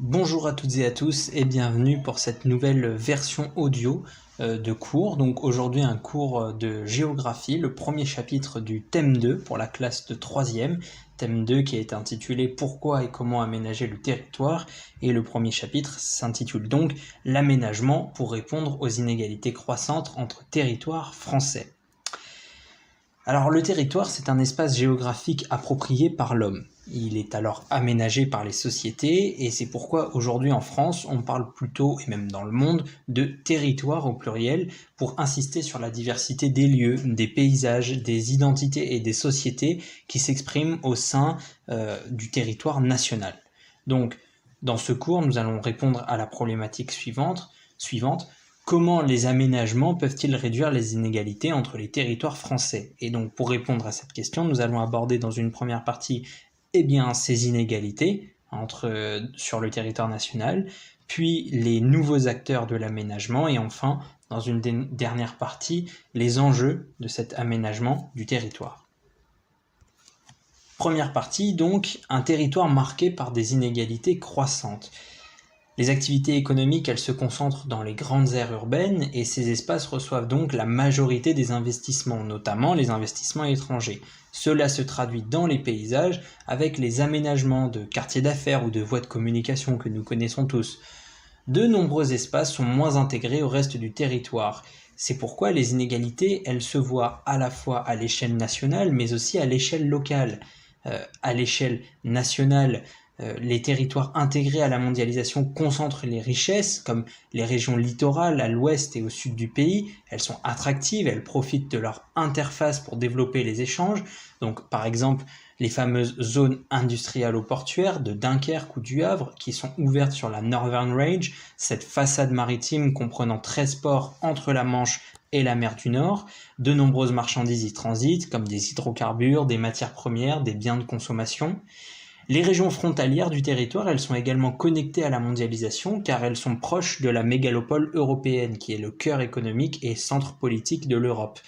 Bonjour à toutes et à tous et bienvenue pour cette nouvelle version audio euh, de cours. Donc aujourd'hui un cours de géographie, le premier chapitre du thème 2 pour la classe de 3e, thème 2 qui est intitulé Pourquoi et comment aménager le territoire et le premier chapitre s'intitule donc L'aménagement pour répondre aux inégalités croissantes entre territoires français. Alors le territoire, c'est un espace géographique approprié par l'homme. Il est alors aménagé par les sociétés et c'est pourquoi aujourd'hui en France, on parle plutôt, et même dans le monde, de territoire au pluriel pour insister sur la diversité des lieux, des paysages, des identités et des sociétés qui s'expriment au sein euh, du territoire national. Donc, dans ce cours, nous allons répondre à la problématique suivante, suivante Comment les aménagements peuvent-ils réduire les inégalités entre les territoires français? Et donc pour répondre à cette question, nous allons aborder dans une première partie eh bien, ces inégalités entre, sur le territoire national, puis les nouveaux acteurs de l'aménagement et enfin, dans une dernière partie, les enjeux de cet aménagement du territoire. Première partie, donc, un territoire marqué par des inégalités croissantes. Les activités économiques, elles se concentrent dans les grandes aires urbaines et ces espaces reçoivent donc la majorité des investissements, notamment les investissements étrangers. Cela se traduit dans les paysages avec les aménagements de quartiers d'affaires ou de voies de communication que nous connaissons tous. De nombreux espaces sont moins intégrés au reste du territoire. C'est pourquoi les inégalités, elles se voient à la fois à l'échelle nationale mais aussi à l'échelle locale. Euh, à l'échelle nationale, les territoires intégrés à la mondialisation concentrent les richesses, comme les régions littorales à l'ouest et au sud du pays. Elles sont attractives, elles profitent de leur interface pour développer les échanges. Donc, par exemple, les fameuses zones industrielles ou portuaires de Dunkerque ou du Havre, qui sont ouvertes sur la Northern Range, cette façade maritime comprenant 13 ports entre la Manche et la mer du Nord. De nombreuses marchandises y transitent, comme des hydrocarbures, des matières premières, des biens de consommation. Les régions frontalières du territoire, elles sont également connectées à la mondialisation car elles sont proches de la mégalopole européenne qui est le cœur économique et centre politique de l'Europe.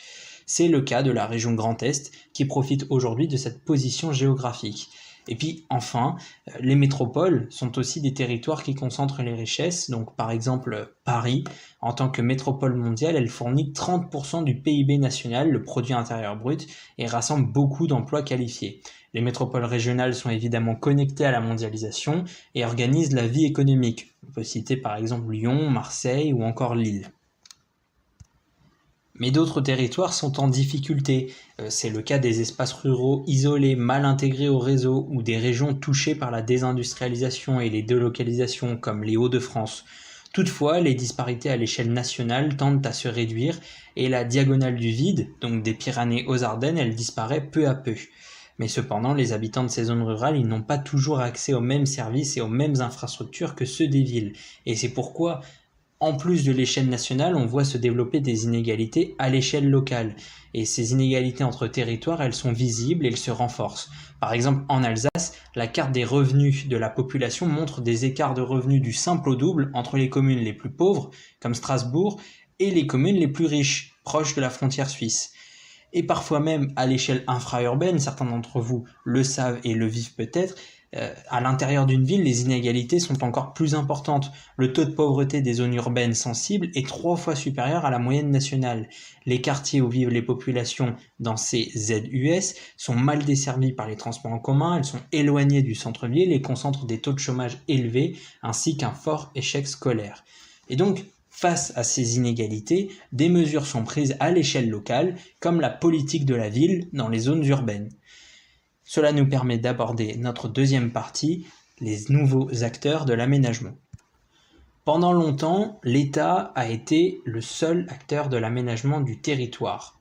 C'est le cas de la région Grand Est qui profite aujourd'hui de cette position géographique. Et puis enfin, euh, les métropoles sont aussi des territoires qui concentrent les richesses. Donc par exemple Paris, en tant que métropole mondiale, elle fournit 30% du PIB national, le produit intérieur brut, et rassemble beaucoup d'emplois qualifiés. Les métropoles régionales sont évidemment connectées à la mondialisation et organisent la vie économique. On peut citer par exemple Lyon, Marseille ou encore Lille. Mais d'autres territoires sont en difficulté. Euh, c'est le cas des espaces ruraux isolés, mal intégrés au réseau, ou des régions touchées par la désindustrialisation et les délocalisations, comme les Hauts-de-France. Toutefois, les disparités à l'échelle nationale tendent à se réduire et la diagonale du vide, donc des Pyrénées aux Ardennes, elle disparaît peu à peu. Mais cependant, les habitants de ces zones rurales, ils n'ont pas toujours accès aux mêmes services et aux mêmes infrastructures que ceux des villes. Et c'est pourquoi en plus de l'échelle nationale, on voit se développer des inégalités à l'échelle locale. Et ces inégalités entre territoires, elles sont visibles et elles se renforcent. Par exemple, en Alsace, la carte des revenus de la population montre des écarts de revenus du simple au double entre les communes les plus pauvres, comme Strasbourg, et les communes les plus riches, proches de la frontière suisse. Et parfois même à l'échelle infraurbaine, certains d'entre vous le savent et le vivent peut-être, euh, à l'intérieur d'une ville, les inégalités sont encore plus importantes. Le taux de pauvreté des zones urbaines sensibles est trois fois supérieur à la moyenne nationale. Les quartiers où vivent les populations dans ces ZUS sont mal desservis par les transports en commun, elles sont éloignées du centre-ville et concentrent des taux de chômage élevés ainsi qu'un fort échec scolaire. Et donc, Face à ces inégalités, des mesures sont prises à l'échelle locale, comme la politique de la ville dans les zones urbaines. Cela nous permet d'aborder notre deuxième partie, les nouveaux acteurs de l'aménagement. Pendant longtemps, l'État a été le seul acteur de l'aménagement du territoire.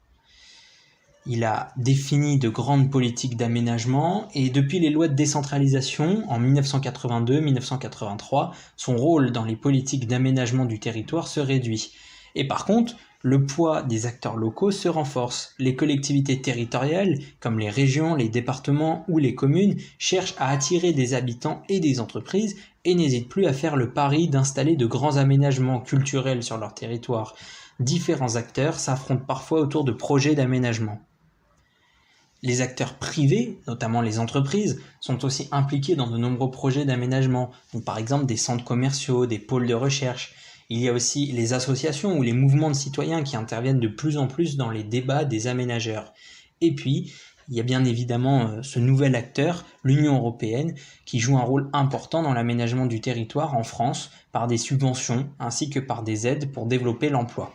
Il a défini de grandes politiques d'aménagement et depuis les lois de décentralisation en 1982-1983, son rôle dans les politiques d'aménagement du territoire se réduit. Et par contre, le poids des acteurs locaux se renforce. Les collectivités territoriales, comme les régions, les départements ou les communes, cherchent à attirer des habitants et des entreprises et n'hésitent plus à faire le pari d'installer de grands aménagements culturels sur leur territoire. Différents acteurs s'affrontent parfois autour de projets d'aménagement. Les acteurs privés, notamment les entreprises, sont aussi impliqués dans de nombreux projets d'aménagement, par exemple des centres commerciaux, des pôles de recherche. Il y a aussi les associations ou les mouvements de citoyens qui interviennent de plus en plus dans les débats des aménageurs. Et puis, il y a bien évidemment euh, ce nouvel acteur, l'Union européenne, qui joue un rôle important dans l'aménagement du territoire en France par des subventions ainsi que par des aides pour développer l'emploi.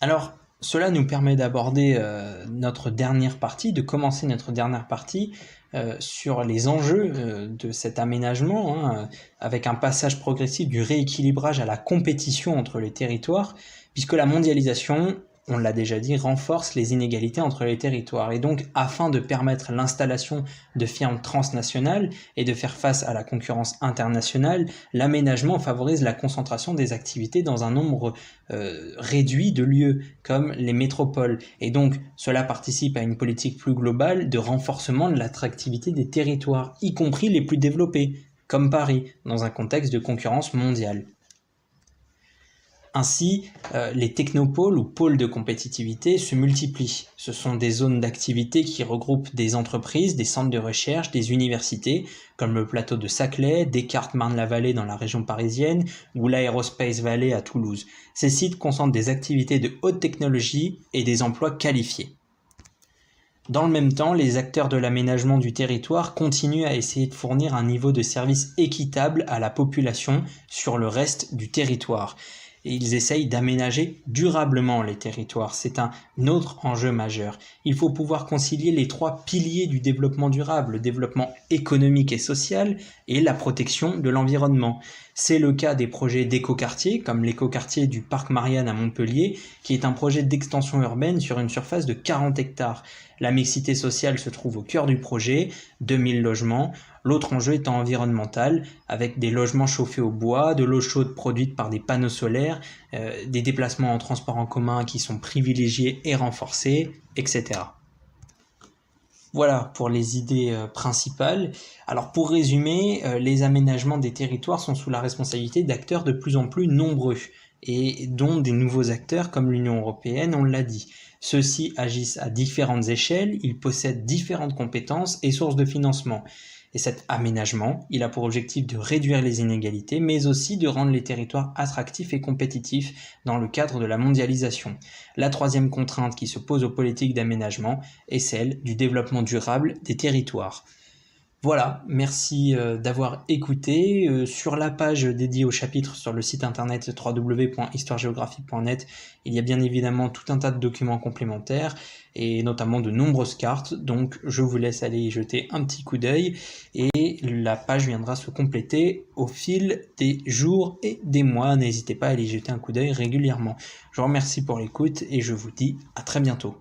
Alors, cela nous permet d'aborder euh, notre dernière partie, de commencer notre dernière partie euh, sur les enjeux euh, de cet aménagement, hein, avec un passage progressif du rééquilibrage à la compétition entre les territoires, puisque la mondialisation on l'a déjà dit, renforce les inégalités entre les territoires. Et donc, afin de permettre l'installation de firmes transnationales et de faire face à la concurrence internationale, l'aménagement favorise la concentration des activités dans un nombre euh, réduit de lieux, comme les métropoles. Et donc, cela participe à une politique plus globale de renforcement de l'attractivité des territoires, y compris les plus développés, comme Paris, dans un contexte de concurrence mondiale. Ainsi, euh, les technopoles ou pôles de compétitivité se multiplient. Ce sont des zones d'activité qui regroupent des entreprises, des centres de recherche, des universités, comme le plateau de Saclay, Descartes-Marne-la-Vallée dans la région parisienne ou l'Aerospace Valley à Toulouse. Ces sites concentrent des activités de haute technologie et des emplois qualifiés. Dans le même temps, les acteurs de l'aménagement du territoire continuent à essayer de fournir un niveau de service équitable à la population sur le reste du territoire ils essayent d'aménager durablement les territoires. C'est un autre enjeu majeur. Il faut pouvoir concilier les trois piliers du développement durable, le développement économique et social et la protection de l'environnement. C'est le cas des projets d'écoquartier, comme l'écoquartier du Parc Marianne à Montpellier, qui est un projet d'extension urbaine sur une surface de 40 hectares. La mixité sociale se trouve au cœur du projet, 2000 logements. L'autre enjeu étant environnemental, avec des logements chauffés au bois, de l'eau chaude produite par des panneaux solaires, euh, des déplacements en transport en commun qui sont privilégiés et renforcés, etc. Voilà pour les idées euh, principales. Alors pour résumer, euh, les aménagements des territoires sont sous la responsabilité d'acteurs de plus en plus nombreux et dont des nouveaux acteurs comme l'Union européenne, on l'a dit. Ceux-ci agissent à différentes échelles, ils possèdent différentes compétences et sources de financement. Et cet aménagement, il a pour objectif de réduire les inégalités, mais aussi de rendre les territoires attractifs et compétitifs dans le cadre de la mondialisation. La troisième contrainte qui se pose aux politiques d'aménagement est celle du développement durable des territoires. Voilà, merci euh, d'avoir écouté. Euh, sur la page dédiée au chapitre sur le site internet www.histoiregéographie.net, il y a bien évidemment tout un tas de documents complémentaires et notamment de nombreuses cartes. Donc je vous laisse aller y jeter un petit coup d'œil et la page viendra se compléter au fil des jours et des mois. N'hésitez pas à aller y jeter un coup d'œil régulièrement. Je vous remercie pour l'écoute et je vous dis à très bientôt.